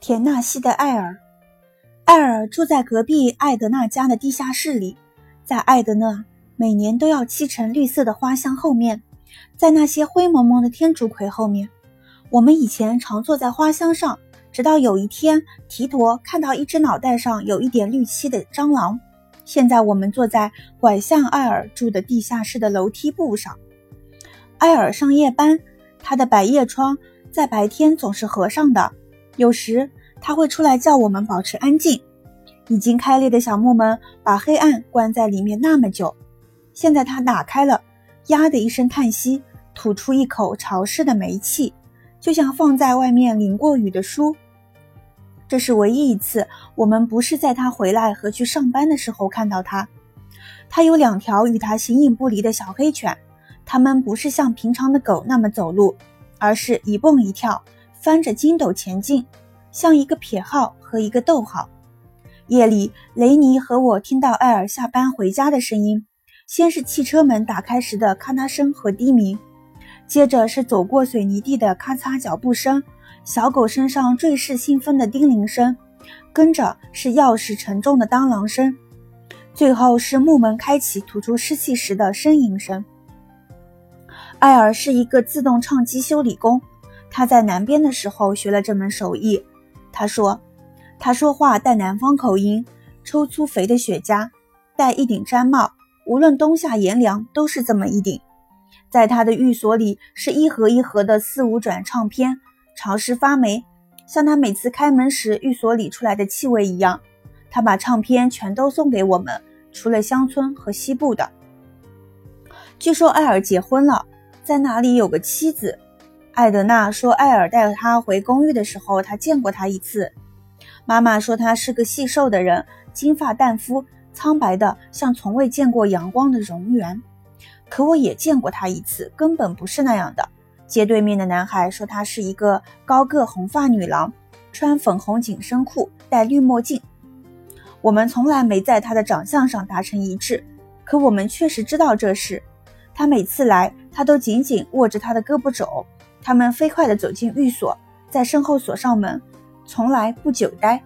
田纳西的艾尔，艾尔住在隔壁艾德娜家的地下室里。在艾德娜，每年都要漆成绿色的花香后面，在那些灰蒙蒙的天竺葵后面，我们以前常坐在花香上，直到有一天提陀看到一只脑袋上有一点绿漆的蟑螂。现在我们坐在拐向艾尔住的地下室的楼梯步上。艾尔上夜班，他的百叶窗在白天总是合上的。有时他会出来叫我们保持安静。已经开裂的小木门把黑暗关在里面那么久，现在他打开了，呀的一声叹息，吐出一口潮湿的煤气，就像放在外面淋过雨的书。这是唯一一次我们不是在他回来和去上班的时候看到他。他有两条与他形影不离的小黑犬，它们不是像平常的狗那么走路，而是一蹦一跳。翻着筋斗前进，像一个撇号和一个逗号。夜里，雷尼和我听到艾尔下班回家的声音，先是汽车门打开时的咔嗒声和低鸣，接着是走过水泥地的咔嚓脚步声，小狗身上坠饰兴奋的叮铃声，跟着是钥匙沉重的当啷声，最后是木门开启吐出湿气时的呻吟声。艾尔是一个自动唱机修理工。他在南边的时候学了这门手艺。他说，他说话带南方口音，抽粗肥的雪茄，戴一顶毡帽，无论冬夏炎凉都是这么一顶。在他的寓所里是一盒一盒的四五转唱片，潮湿发霉，像他每次开门时寓所里出来的气味一样。他把唱片全都送给我们，除了乡村和西部的。据说艾尔结婚了，在哪里有个妻子。艾德娜说，艾尔带她回公寓的时候，她见过他一次。妈妈说他是个细瘦的人，金发淡肤，苍白的像从未见过阳光的蝾螈。可我也见过他一次，根本不是那样的。街对面的男孩说他是一个高个红发女郎，穿粉红紧身裤，戴绿墨镜。我们从来没在他的长相上达成一致，可我们确实知道这事。他每次来，他都紧紧握着他的胳膊肘。他们飞快地走进寓所，在身后锁上门，从来不久待。